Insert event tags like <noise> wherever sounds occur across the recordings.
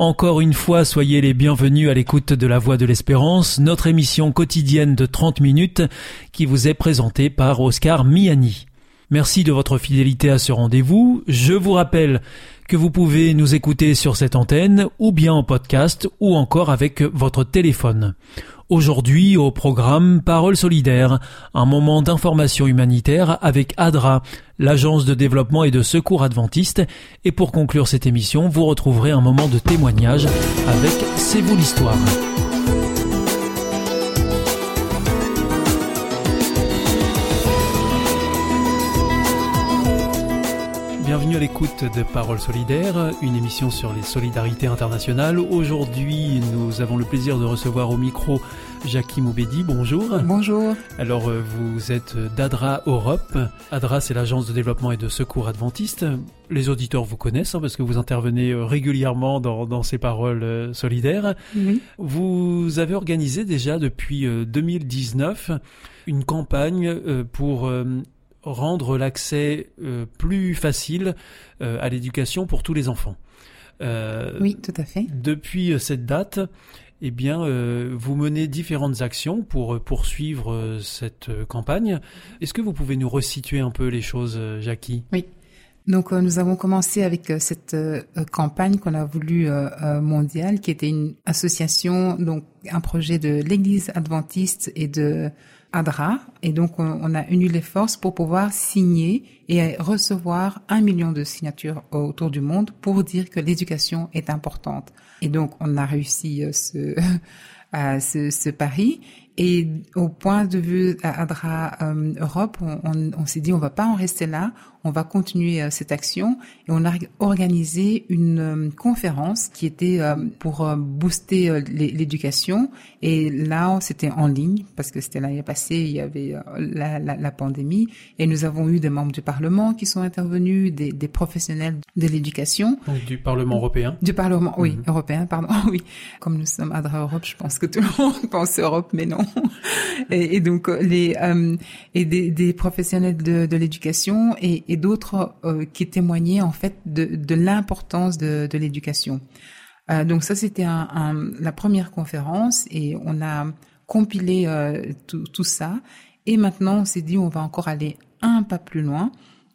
Encore une fois, soyez les bienvenus à l'écoute de la Voix de l'Espérance, notre émission quotidienne de 30 minutes qui vous est présentée par Oscar Miani. Merci de votre fidélité à ce rendez-vous. Je vous rappelle que vous pouvez nous écouter sur cette antenne ou bien en podcast ou encore avec votre téléphone. Aujourd'hui au programme Parole solidaire, un moment d'information humanitaire avec ADRA, l'agence de développement et de secours adventiste. Et pour conclure cette émission, vous retrouverez un moment de témoignage avec C'est vous l'histoire. Bienvenue à l'écoute de Paroles solidaires, une émission sur les solidarités internationales. Aujourd'hui, nous avons le plaisir de recevoir au micro Jackie Moubedi. Bonjour. Bonjour. Alors, euh, vous êtes d'ADRA Europe. ADRA, c'est l'agence de développement et de secours adventiste. Les auditeurs vous connaissent hein, parce que vous intervenez euh, régulièrement dans, ces paroles euh, solidaires. Oui. Vous avez organisé déjà depuis 2019 une campagne pour rendre l'accès euh, plus facile euh, à l'éducation pour tous les enfants. Euh, oui, tout à fait. Depuis cette date, eh bien, vous menez différentes actions pour poursuivre cette campagne. Est-ce que vous pouvez nous resituer un peu les choses, Jackie? Oui. Donc, nous avons commencé avec cette campagne qu'on a voulu mondiale, qui était une association, donc un projet de l'Église adventiste et de ADRA. Et donc, on, a uni les forces pour pouvoir signer et recevoir un million de signatures autour du monde pour dire que l'éducation est importante. Et donc, on a réussi euh, ce, <laughs> ce, ce pari. Et au point de vue ADRA euh, Europe, on, on s'est dit on va pas en rester là, on va continuer euh, cette action et on a organisé une euh, conférence qui était euh, pour booster l'éducation et là c'était en ligne parce que c'était l'année passée il y avait la, la, la, pandémie et nous avons eu des membres du Parlement qui sont intervenus, des, des professionnels de l'éducation. Du Parlement européen. Du Parlement, oui, mhm. européen, pardon, <laughs> oui. Comme nous sommes ADRA Europe, je pense que tout le monde <laughs> pense Europe, mais non. <laughs> Et, et donc les et des, des professionnels de, de l'éducation et, et d'autres euh, qui témoignaient en fait de, l'importance de, l'éducation. Euh, donc ça, c'était la première conférence et on a compilé euh, tout, tout, ça. Et maintenant, on s'est dit, on va encore aller un pas plus loin.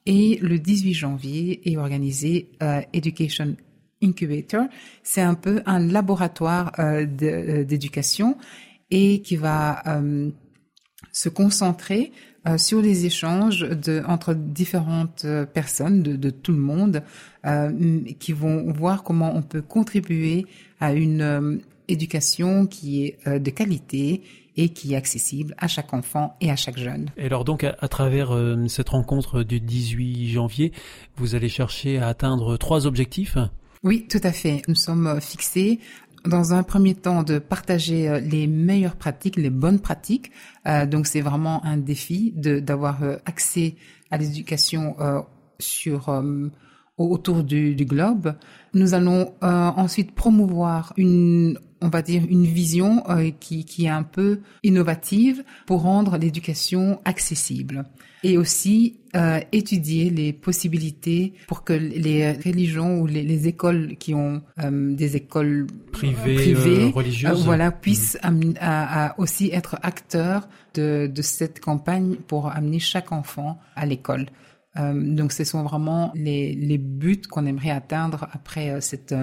Et le 18 janvier est organisé Education Incubator. C'est un peu un laboratoire d'éducation et qui va se concentrer euh, sur les échanges de, entre différentes euh, personnes de, de tout le monde euh, qui vont voir comment on peut contribuer à une euh, éducation qui est de qualité et qui est accessible à chaque enfant et à chaque jeune. Et alors donc à, à travers cette rencontre du 18 janvier, vous allez chercher à atteindre trois objectifs? Oui, tout à fait. Nous sommes fixés dans un premier temps de partager euh, les meilleures pratiques, les bonnes pratiques. Euh, donc c'est vraiment un défi d'avoir euh, accès à l'éducation euh, sur autour du, du, globe. Nous allons ensuite promouvoir une on va dire une vision qui, qui est un peu innovative pour rendre l'éducation accessible et aussi euh, étudier les possibilités pour que les religions ou les, les écoles qui ont euh, des écoles privées, privées euh, religieuses, euh, voilà, puissent mmh. à, à aussi être acteurs de, de cette campagne pour amener chaque enfant à l'école. Euh, donc, ce sont vraiment les, les buts qu'on aimerait atteindre après cette,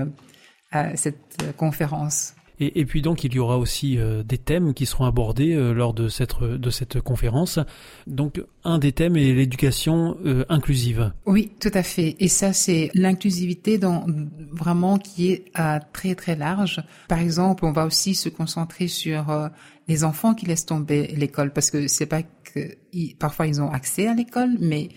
cette conférence. Et, et, puis donc il y aura aussi euh, des thèmes qui seront abordés euh, lors de cette de cette conférence. Donc un des thèmes est l'éducation euh, inclusive. Oui, tout à fait. Et ça c'est l'inclusivité dans vraiment qui est très très large. Par exemple, on va aussi se concentrer sur euh, les enfants qui laissent tomber l'école parce que c'est pas que ils, parfois ils ont accès à l'école, mais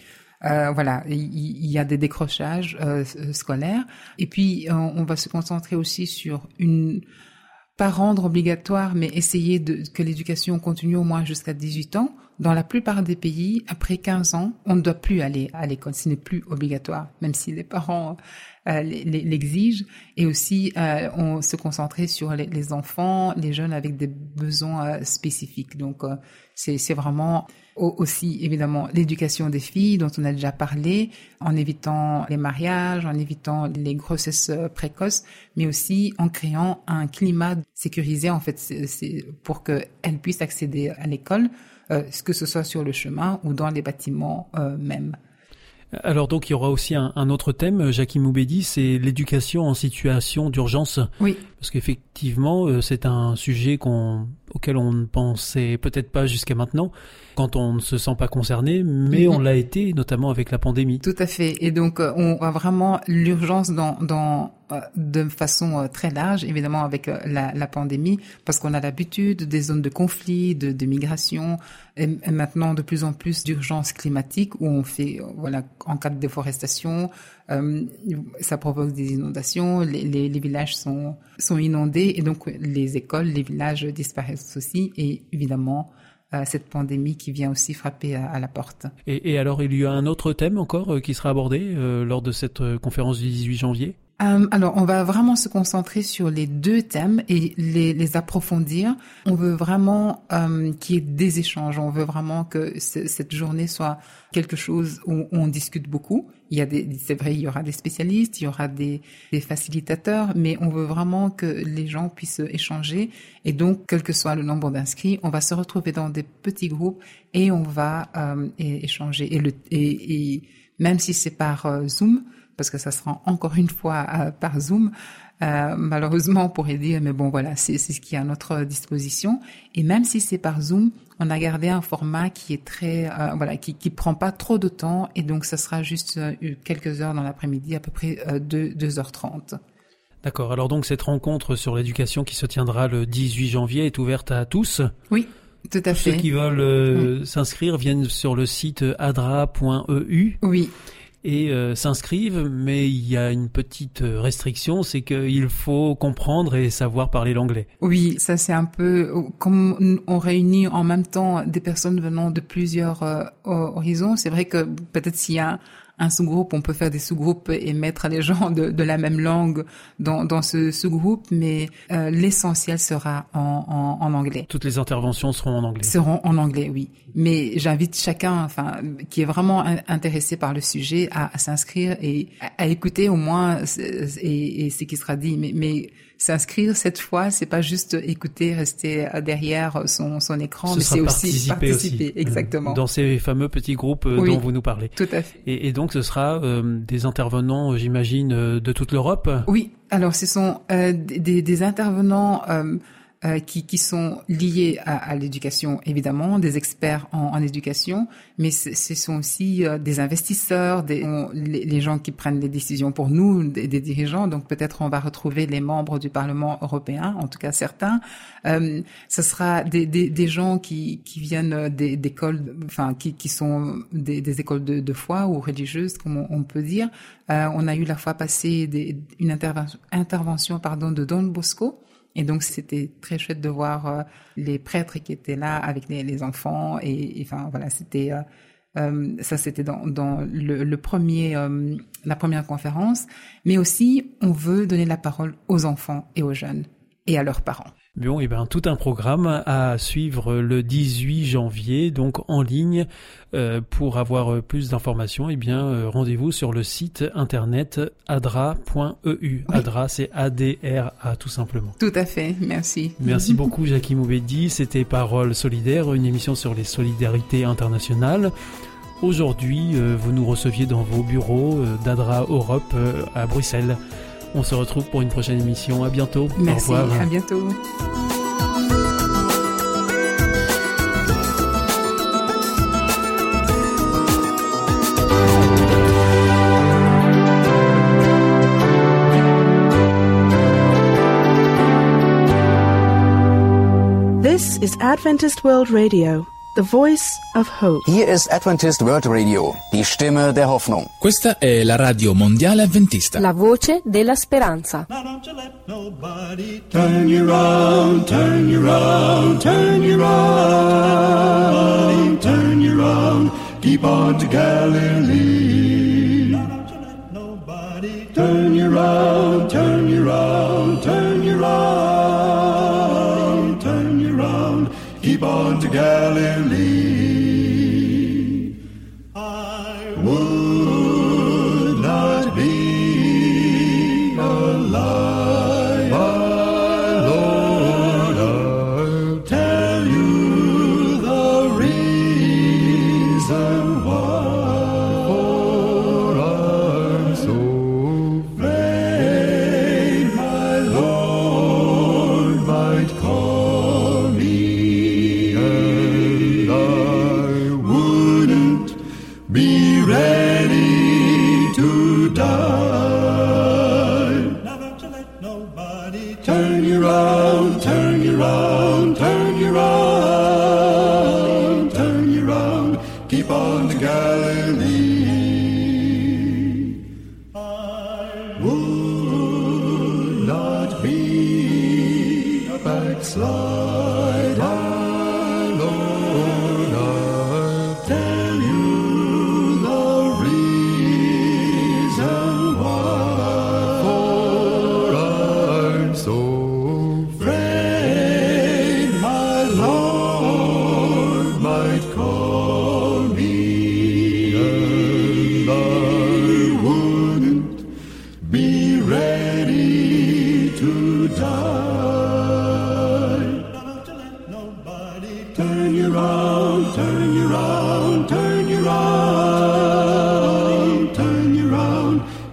euh, voilà, il, y a des décrochages euh, scolaires. Et puis, on, on, va se concentrer aussi sur une pas rendre obligatoire, mais essayer de, que l'éducation continue au moins jusqu'à 18 ans. Dans la plupart des pays, après 15 ans, on ne doit plus aller à l'école. Ce n'est plus obligatoire, même si les parents euh, l'exigent. Et aussi, euh, on se concentrer sur les, enfants, les jeunes avec des besoins euh, spécifiques. Donc, euh, c'est vraiment aussi évidemment l'éducation des filles dont on a déjà parlé, en évitant les mariages, en évitant les grossesses précoces, mais aussi en créant un climat sécurisé en fait, c'est pour qu'elles puissent accéder à l'école, euh, que ce soit sur le chemin ou dans les bâtiments euh, même. Alors donc il y aura aussi un, un autre thème, Jackie Moubedi, c'est l'éducation en situation d'urgence. Oui. Parce qu'effectivement, euh, c'est un sujet qu'on, auquel on ne pensait peut-être pas jusqu'à maintenant, quand on ne se sent pas concerné, mais on l'a été, notamment avec la pandémie. Tout à fait. Et donc, euh, on voit vraiment l'urgence dans, dans euh, de façon très large, évidemment avec la, la pandémie, parce qu'on a l'habitude des zones de conflit, de, de migration, et, maintenant de plus en plus d'urgence climatique où on fait, voilà, en cas de déforestation, euh, ça provoque des inondations, les, les, les, villages sont, sont inondés et donc les écoles, les villages disparaissent aussi et évidemment euh, cette pandémie qui vient aussi frapper à, à la porte. Et, et, alors il y a un autre thème encore euh, qui sera abordé euh, lors de cette euh, conférence du 18 janvier? Euh, alors, on va vraiment se concentrer sur les deux thèmes et les, les approfondir. On veut vraiment euh, qu'il y ait des échanges. On veut vraiment que cette journée soit quelque chose où on discute beaucoup. Il y a des, c'est vrai, il y aura des spécialistes, il y aura des, des, facilitateurs, mais on veut vraiment que les gens puissent échanger. Et donc, quel que soit le nombre d'inscrits, on va se retrouver dans des petits groupes et on va euh, échanger. Et, le, et, et même si c'est par euh, Zoom, parce que ça sera encore une fois euh, par Zoom. Euh, malheureusement, on pourrait dire, mais bon, voilà, c'est ce qui est à notre disposition. Et même si c'est par Zoom, on a gardé un format qui est très, euh, voilà, qui qui prend pas trop de temps, et donc ça sera juste euh, quelques heures dans l'après-midi, à peu près 2 2h30. D'accord. Alors donc cette rencontre sur l'éducation qui se tiendra le 18 janvier est ouverte à tous. Oui. Tout à fait. Ceux qui veulent euh, oui. s'inscrire viennent sur le site adra.eu. Oui et euh, s'inscrivent, mais il y a une petite restriction, c'est qu'il faut comprendre et savoir parler l'anglais. Oui, ça c'est un peu comme on réunit en même temps des personnes venant de plusieurs euh, horizons. C'est vrai que peut-être s'il y a un sous-groupe, on peut faire des sous-groupes et mettre les gens de, de la même langue dans, dans ce sous-groupe, mais euh, l'essentiel sera en, en, en, anglais. Toutes les interventions seront en anglais. Seront en anglais, oui. Mais j'invite chacun, enfin, qui est vraiment intéressé par le sujet, à, à s'inscrire et à, à, écouter au moins et, et ce qui sera dit. Mais, mais s'inscrire cette fois, c'est pas juste écouter, rester derrière son, son écran, Ce mais c'est aussi participer, aussi. exactement. Dans ces fameux petits groupes oui, dont vous nous parlez. Tout à fait. Et, et donc ce sera euh, des intervenants, j'imagine, de toute l'Europe? Oui. Alors ce sont euh, des, des, intervenants. Euh, euh, qui, qui, sont liés à, à l'éducation, évidemment, des experts en, en éducation, mais ce sont aussi euh, des investisseurs, des, les, gens qui prennent les décisions pour nous, des, dirigeants. Donc peut-être on va retrouver les membres du Parlement européen, en tout cas certains. Euh, ce sera des, des gens qui, qui viennent d'écoles, enfin qui, qui sont des, écoles de, de, foi ou religieuses, comme on, on peut dire. Euh, on a eu la fois passée une intervention, intervention pardon, de Don Bosco et donc c'était très chouette de voir euh, les prêtres qui étaient là avec les, les enfants et, enfin voilà c'était euh, euh, ça c'était dans, dans le, le premier euh, la première conférence, mais aussi on veut donner la parole aux enfants et aux jeunes et à leurs parents. Bon, et eh ben tout un programme à suivre le 18 janvier, donc en ligne. Euh, pour avoir plus d'informations, eh bien euh, rendez-vous sur le site internet adra.eu. Oui. Adra, c'est A-D-R-A tout simplement. Tout à fait, merci. Merci <laughs> beaucoup Jackie Moubedi, c'était Parole solidaire, une émission sur les solidarités internationales. Aujourd'hui, euh, vous nous receviez dans vos bureaux euh, d'Adra Europe euh, à Bruxelles. On se retrouve pour une prochaine émission. À bientôt. Merci. Au revoir. À bientôt. This is Adventist World Radio, the voice of hope. Hier ist Adventist World Radio, die Stimme der Hoffnung. Questa è la radio mondiale avventista. La voce della speranza. Now don't you let nobody turn you round, turn you round, turn you round, turn you round. Keep on to Galilee. Now don't you let nobody turn you round, turn you round, born to Galilee.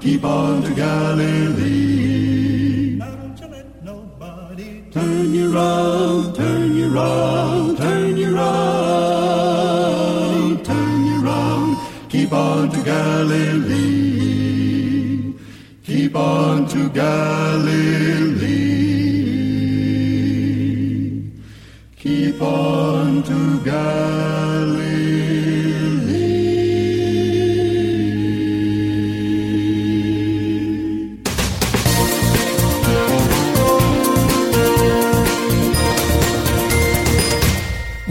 Keep on to Galilee. Turn you round, turn you round, turn you round, turn you round. Keep on to Galilee. Keep on to Galilee.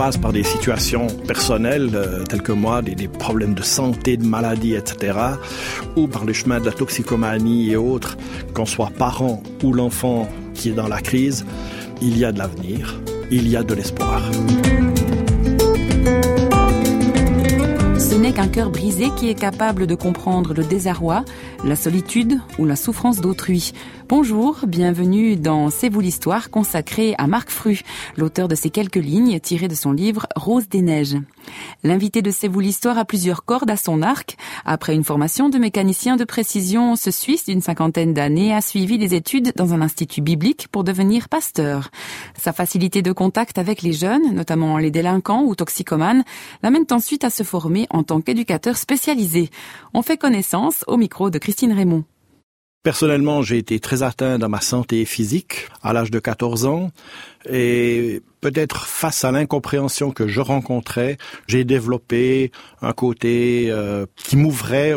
Par des situations personnelles euh, telles que moi, des, des problèmes de santé, de maladie, etc., ou par le chemin de la toxicomanie et autres, qu'on soit parent ou l'enfant qui est dans la crise, il y a de l'avenir, il y a de l'espoir. Ce n'est qu'un cœur brisé qui est capable de comprendre le désarroi, la solitude ou la souffrance d'autrui. Bonjour, bienvenue dans C'est vous l'histoire consacrée à Marc Fru, l'auteur de ces quelques lignes tirées de son livre Rose des neiges. L'invité de C'est vous l'histoire a plusieurs cordes à son arc. Après une formation de mécanicien de précision, ce Suisse d'une cinquantaine d'années a suivi des études dans un institut biblique pour devenir pasteur. Sa facilité de contact avec les jeunes, notamment les délinquants ou toxicomanes, l'amène ensuite à se former en tant qu'éducateur spécialisé. On fait connaissance au micro de Christine Raymond. Personnellement, j'ai été très atteint dans ma santé physique à l'âge de 14 ans et peut-être face à l'incompréhension que je rencontrais, j'ai développé un côté euh, qui m'ouvrait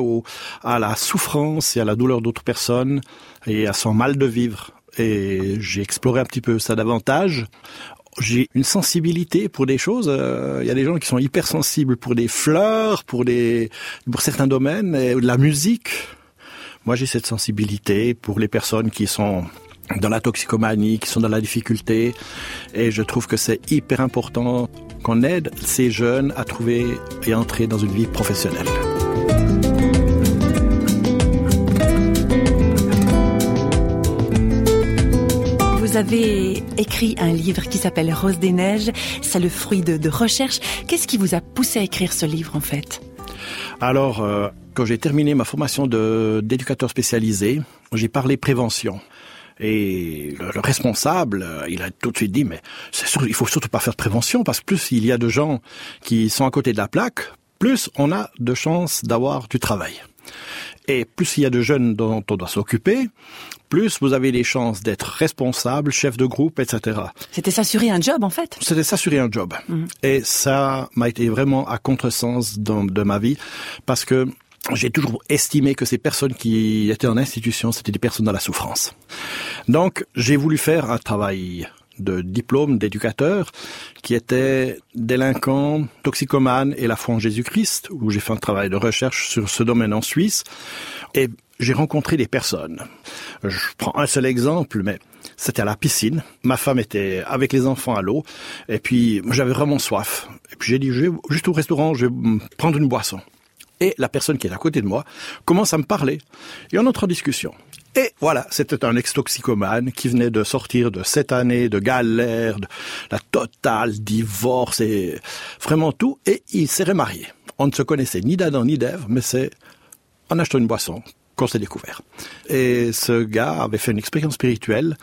à la souffrance et à la douleur d'autres personnes et à son mal de vivre. Et j'ai exploré un petit peu ça davantage. J'ai une sensibilité pour des choses. euh, Il y a des gens qui sont hypersensibles pour des fleurs, pour certains domaines, et la musique. Moi, j'ai cette sensibilité pour les personnes qui sont dans la toxicomanie, qui sont dans la difficulté. Et je trouve que c'est hyper important qu'on aide ces jeunes à trouver et entrer dans une vie professionnelle. Vous avez écrit un livre qui s'appelle Rose des Neiges. C'est le fruit de, de recherche. Qu'est-ce qui vous a poussé à écrire ce livre en fait? Alors, euh, quand j'ai terminé ma formation de- d'éducateur spécialisé, j'ai parlé prévention. Et le, le responsable, euh, il a tout de suite dit, mais c'est sûr, il faut surtout pas faire de prévention, parce que plus il y a de gens qui sont à côté de la plaque, plus on a de chances d'avoir du travail. Et plus il y a de jeunes dont on doit s'occuper, plus vous avez les chances d'être responsable, chef de groupe, etc. C'était s'assurer un job en fait. C'était s'assurer un job. Et ça m'a été vraiment à contresens dans, de ma vie parce que j'ai toujours estimé que ces personnes qui étaient en institution, c'était des personnes dans la souffrance. Donc, j'ai voulu faire un travail de diplôme d'éducateur qui était délinquant, toxicomane et la foi en Jésus-Christ, où j'ai fait un travail de recherche sur ce domaine en Suisse. Et j'ai rencontré des personnes. Je prends un seul exemple, mais c'était à la piscine. Ma femme était avec les enfants à l'eau, et puis j'avais vraiment soif. Et puis j'ai dit, je vais juste au restaurant, je vais prendre une boisson. Et la personne qui est à côté de moi commence à me parler. Et on entre en discussion. Et voilà, c'était un ex-toxicomane qui venait de sortir de sept années de galère, de la totale divorce et vraiment tout. Et il s'est remarié. On ne se connaissait ni d'Adam ni d'Ève, mais c'est en achetant une boisson qu'on s'est découvert. Et ce gars avait fait une expérience spirituelle.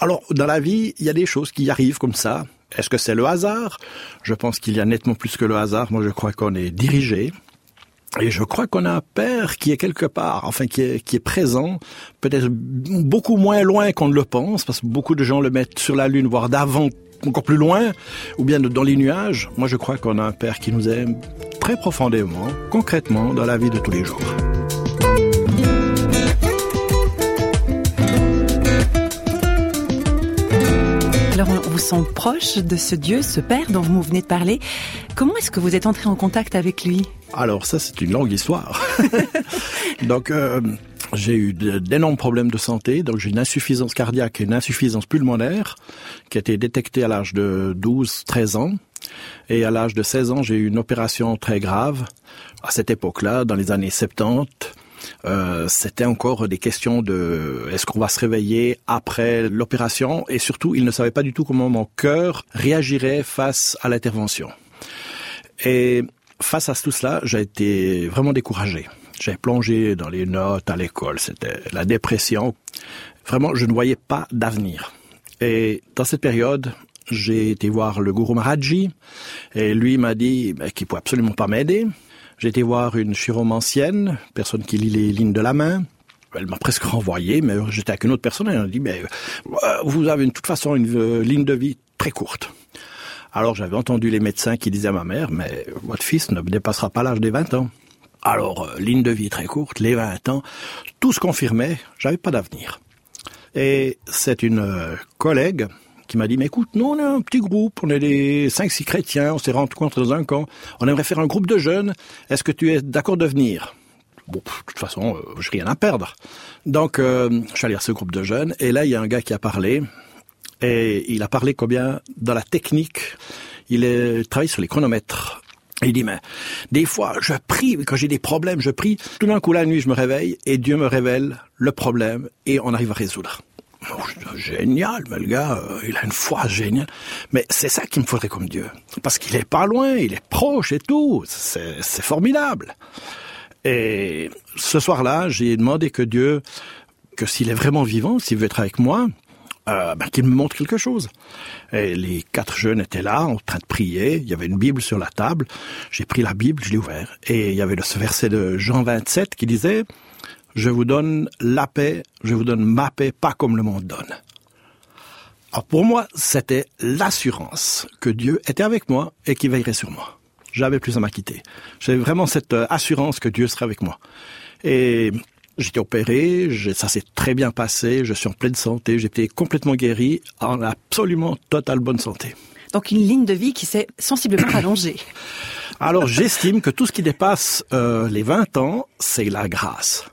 Alors, dans la vie, il y a des choses qui arrivent comme ça. Est-ce que c'est le hasard? Je pense qu'il y a nettement plus que le hasard. Moi, je crois qu'on est dirigé. Et je crois qu'on a un père qui est quelque part, enfin qui est, qui est présent, peut-être beaucoup moins loin qu'on ne le pense, parce que beaucoup de gens le mettent sur la Lune, voire d'avant, encore plus loin, ou bien dans les nuages. Moi, je crois qu'on a un père qui nous aime très profondément, concrètement, dans la vie de tous les jours. Vous sent proche de ce Dieu, ce Père dont vous venez de parler. Comment est-ce que vous êtes entré en contact avec lui? Alors ça, c'est une longue histoire. <laughs> donc, euh, j'ai eu d'énormes problèmes de santé. Donc, j'ai une insuffisance cardiaque et une insuffisance pulmonaire qui a été détectée à l'âge de 12-13 ans. Et à l'âge de 16 ans, j'ai eu une opération très grave. À cette époque-là, dans les années 70, euh, c'était encore des questions de est-ce qu'on va se réveiller après l'opération? Et surtout, il ne savait pas du tout comment mon cœur réagirait face à l'intervention. Et face à tout cela, j'ai été vraiment découragé. J'ai plongé dans les notes à l'école, c'était la dépression. Vraiment, je ne voyais pas d'avenir. Et dans cette période, j'ai été voir le gourou Maharaji, et lui m'a dit ben, qu'il pouvait absolument pas m'aider. J'ai été voir une chiromancienne, personne qui lit les lignes de la main. Elle m'a presque renvoyé, mais j'étais avec une autre personne, et elle m'a dit, mais euh, vous avez de toute façon une euh, ligne de vie très courte. Alors j'avais entendu les médecins qui disaient à ma mère, mais votre fils ne dépassera pas l'âge des 20 ans. Alors, euh, ligne de vie très courte, les 20 ans, tout se confirmait, j'avais pas d'avenir. Et c'est une euh, collègue qui m'a dit, mais écoute, nous on est un petit groupe, on est des 5-6 chrétiens, on s'est rencontrés dans un camp, on aimerait faire un groupe de jeunes, est-ce que tu es d'accord de venir? Bon, de toute façon, euh, j'ai rien à perdre. Donc, euh, je suis allé à ce groupe de jeunes, et là, il y a un gars qui a parlé, et il a parlé combien dans la technique, il est, travaille sur les chronomètres. Il dit, mais des fois, je prie, quand j'ai des problèmes, je prie. Tout d'un coup, la nuit, je me réveille et Dieu me révèle le problème et on arrive à résoudre. Génial, mais le gars, euh, il a une foi géniale. Mais c'est ça qu'il me faudrait comme Dieu. Parce qu'il est pas loin, il est proche et tout. C'est c'est formidable. Et ce soir-là, j'ai demandé que Dieu, que s'il est vraiment vivant, s'il veut être avec moi, euh, ben, qu'il me montre quelque chose. Et les quatre jeunes étaient là, en train de prier. Il y avait une Bible sur la table. J'ai pris la Bible, je l'ai ouvert. Et il y avait ce verset de Jean 27 qui disait, je vous donne la paix, je vous donne ma paix, pas comme le monde donne. Alors pour moi, c'était l'assurance que Dieu était avec moi et qu'il veillerait sur moi. J'avais plus à m'acquitter. J'avais vraiment cette euh, assurance que Dieu serait avec moi. Et j'étais opéré, ça s'est très bien passé, je suis en pleine santé, j'étais complètement guéri, en absolument totale bonne santé. Donc une ligne de vie qui s'est sensiblement <coughs> rallongée. Alors j'estime que tout ce qui dépasse euh, les 20 ans, c'est la grâce.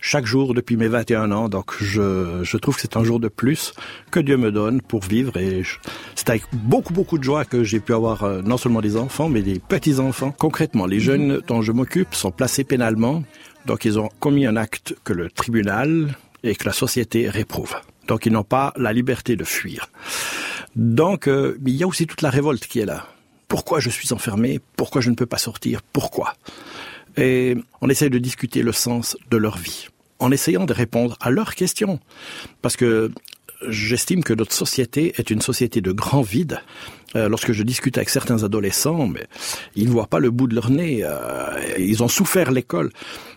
chaque jour depuis mes 21 ans. Donc je, je trouve que c'est un jour de plus que Dieu me donne pour vivre. Et c'est avec beaucoup, beaucoup de joie que j'ai pu avoir euh, non seulement des enfants, mais des petits-enfants. Concrètement, les jeunes dont je m'occupe sont placés pénalement. Donc ils ont commis un acte que le tribunal et que la société réprouve. Donc ils n'ont pas la liberté de fuir. Donc euh, il y a aussi toute la révolte qui est là. Pourquoi je suis enfermé Pourquoi je ne peux pas sortir Pourquoi Et on essaie de discuter le sens de leur vie, en essayant de répondre à leurs questions. Parce que j'estime que notre société est une société de grand vide. Euh, lorsque je discute avec certains adolescents, mais ils ne voient pas le bout de leur nez. euh, ils ont souffert l'école,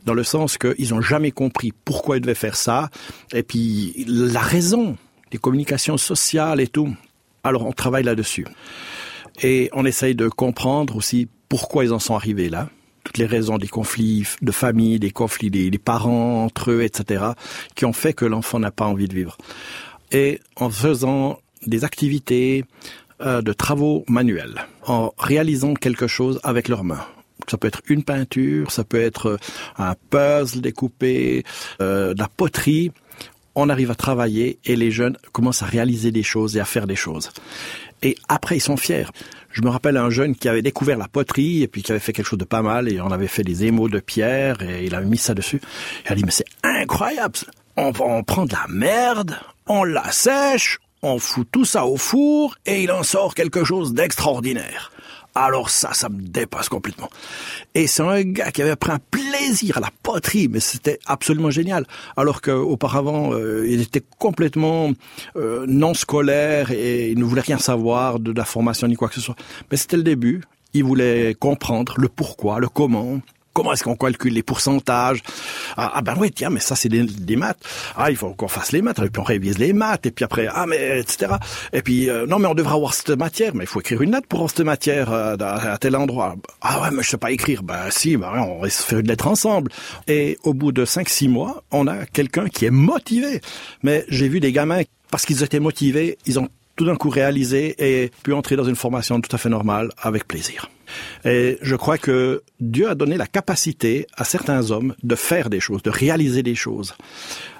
dans le sens qu'ils n'ont jamais compris pourquoi ils devaient faire ça, et puis la raison, les communications sociales et tout. Alors on travaille là-dessus. Et on essaye de comprendre aussi pourquoi ils en sont arrivés là. Toutes les raisons des conflits de famille, des conflits des, parents entre eux, etc., qui ont fait que l'enfant n'a pas envie de vivre. Et en faisant des activités euh, de travaux manuels, en réalisant quelque chose avec leurs mains. Ça peut être une peinture, ça peut être euh, un puzzle découpé, euh, de la poterie. On arrive à travailler et les jeunes commencent à réaliser des choses et à faire des choses. Et après, ils sont fiers. Je me rappelle un jeune qui avait découvert la poterie et puis qui avait fait quelque chose de pas mal et on avait fait des émaux de pierre et il avait mis ça dessus. Il a dit, mais c'est incroyable. On, on prend de la merde, on la sèche, on fout tout ça au four et il en sort quelque chose d'extraordinaire. Alors ça, ça me dépasse complètement. Et c'est un gars qui avait pris un plaisir à la poterie, mais c'était absolument génial. Alors qu'auparavant, euh, il était complètement euh, non scolaire et il ne voulait rien savoir de la formation ni quoi que ce soit. Mais c'était le début. Il voulait comprendre le pourquoi, le comment. Comment est-ce qu'on calcule les pourcentages? Ah, ah ben oui, tiens, mais ça c'est des, des maths. Ah, il faut qu'on fasse les maths, et puis on révise les maths, et puis après, ah mais etc. Et puis euh, non, mais on devra avoir cette matière, mais il faut écrire une note pour avoir cette matière euh, à, à tel endroit. Ah ouais, mais je sais pas écrire. Ben si, ben on va se faire une lettre ensemble. Et au bout de 5-6 mois, on a quelqu'un qui est motivé. Mais j'ai vu des gamins parce qu'ils étaient motivés, ils ont tout d'un coup réalisé et pu entrer dans une formation tout à fait normale avec plaisir. Et je crois que Dieu a donné la capacité à certains hommes de faire des choses, de réaliser des choses.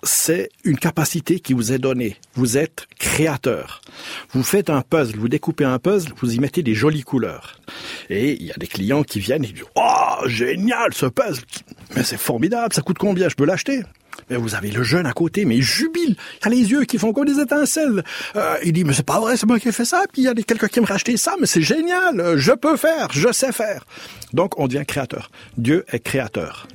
C'est une capacité qui vous est donnée. Vous êtes créateur. Vous faites un puzzle, vous découpez un puzzle, vous y mettez des jolies couleurs. Et il y a des clients qui viennent et disent « Oh, génial ce puzzle Mais c'est formidable, ça coûte combien? Je peux l'acheter ?» Mais vous avez le jeune à côté, mais il jubile. Il a les yeux qui font comme des étincelles. Euh, il dit, mais c'est pas vrai, c'est moi qui ai fait ça. Puis il y a quelqu'un qui me racheter ça, mais c'est génial. Euh, Je peux faire, je sais faire. Donc on devient créateur. Dieu est créateur.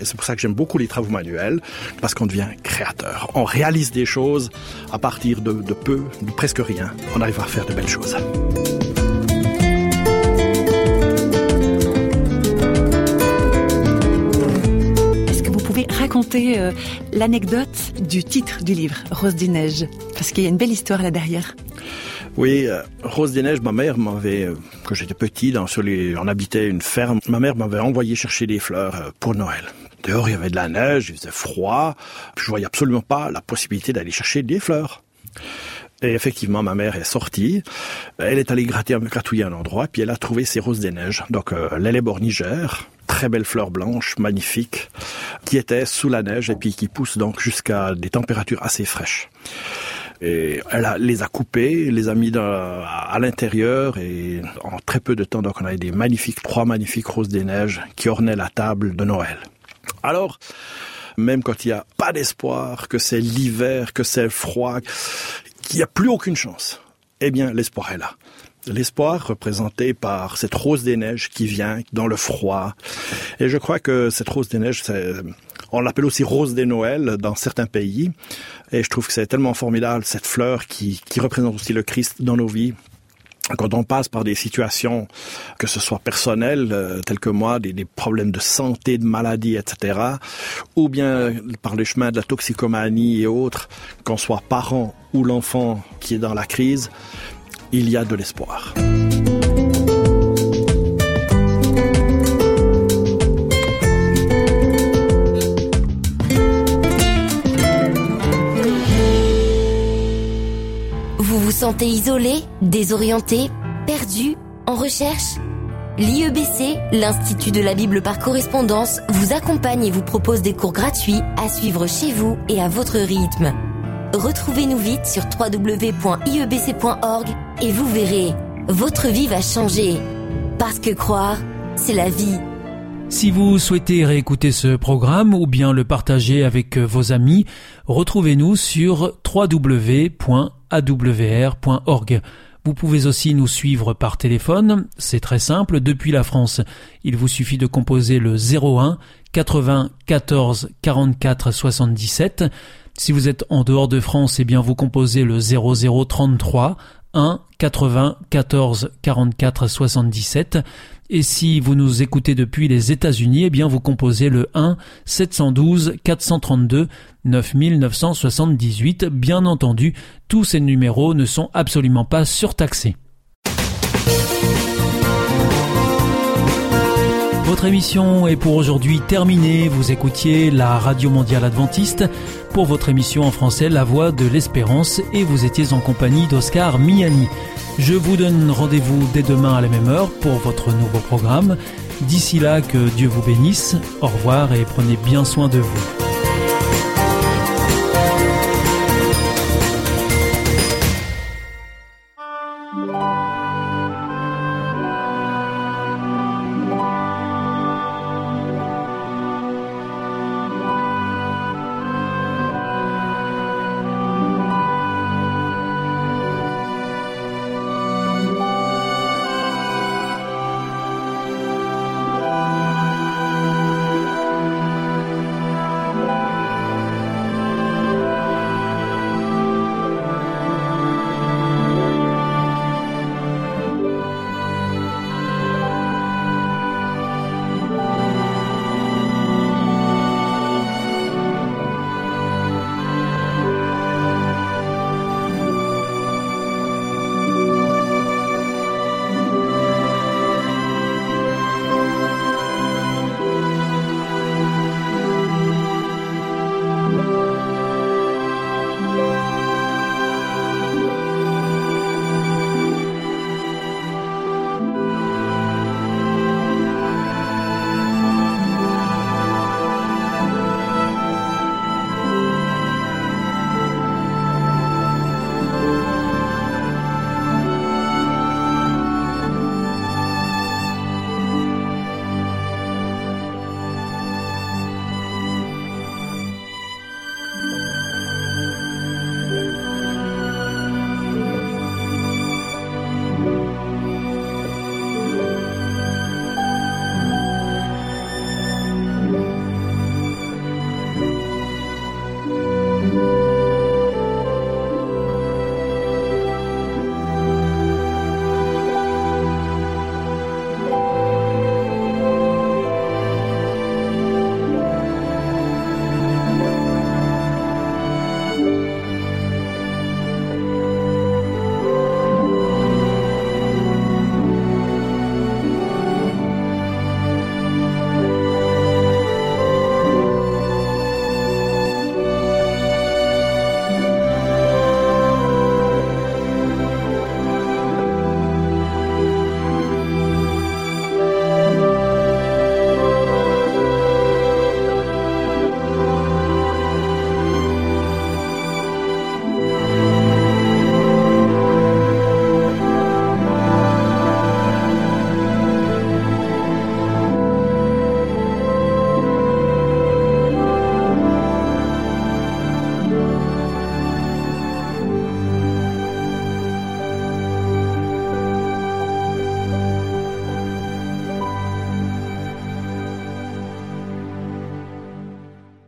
Et c'est pour ça que j'aime beaucoup les travaux manuels, parce qu'on devient créateur. On réalise des choses à partir de, de peu, de presque rien. On arrive à faire de belles choses. Raconter euh, l'anecdote du titre du livre, Rose des Neiges Parce qu'il y a une belle histoire là derrière. Oui, euh, Rose des Neiges, ma mère m'avait, euh, quand j'étais petit, dans, on habitait une ferme, ma mère m'avait envoyé chercher des fleurs pour Noël. Dehors, il y avait de la neige, il faisait froid, je voyais absolument pas la possibilité d'aller chercher des fleurs. Et effectivement, ma mère est sortie. Elle est allée gratter, gratouiller un endroit, puis elle a trouvé ces roses des neiges. Donc, euh, très belles fleurs blanches, magnifiques, qui étaient sous la neige et puis qui poussent donc jusqu'à des températures assez fraîches. Et elle les a coupés, les a mis à l'intérieur et en très peu de temps, donc on avait des magnifiques, trois magnifiques roses des neiges qui ornaient la table de Noël. Alors, même quand il n'y a pas d'espoir, que c'est l'hiver, que c'est froid, qu'il n'y a plus aucune chance, eh bien, l'espoir est là. L'espoir représenté par cette rose des neiges qui vient dans le froid. Et je crois que cette rose des neiges, on l'appelle aussi rose des Noëls dans certains pays. Et je trouve que c'est tellement formidable, cette fleur qui, qui représente aussi le Christ dans nos vies. Quand on passe par des situations, que ce soit personnelles, euh, telles que moi, des, des problèmes de santé, de maladie, etc., ou bien par les chemins de la toxicomanie et autres, qu'on soit parent ou l'enfant qui est dans la crise, il y a de l'espoir. Vous vous sentez isolé, désorienté, perdu, en recherche? L'IEBC, l'Institut de la Bible par correspondance, vous accompagne et vous propose des cours gratuits à suivre chez vous et à votre rythme. Retrouvez-nous vite sur www.iebc.org et vous verrez, votre vie va changer. Parce que croire, c'est la vie. Si vous souhaitez réécouter ce programme ou bien le partager avec vos amis, retrouvez-nous sur www.awr.org. Vous pouvez aussi nous suivre par téléphone, c'est très simple, depuis la France. Il vous suffit de composer le 01 80 14 44 77. Si vous êtes en dehors de France, eh bien vous composez le 0033 1 80 14 44 77. Et si vous nous écoutez depuis les États-Unis, eh bien vous composez le 1 712 432 9978. Bien entendu, tous ces numéros ne sont absolument pas surtaxés. Votre émission est pour aujourd'hui terminée. Vous écoutiez la Radio Mondiale Adventiste pour votre émission en français La Voix de l'Espérance et vous étiez en compagnie d'Oscar Miani. Je vous donne rendez-vous dès demain à la même heure pour votre nouveau programme. D'ici là, que Dieu vous bénisse. Au revoir et prenez bien soin de vous.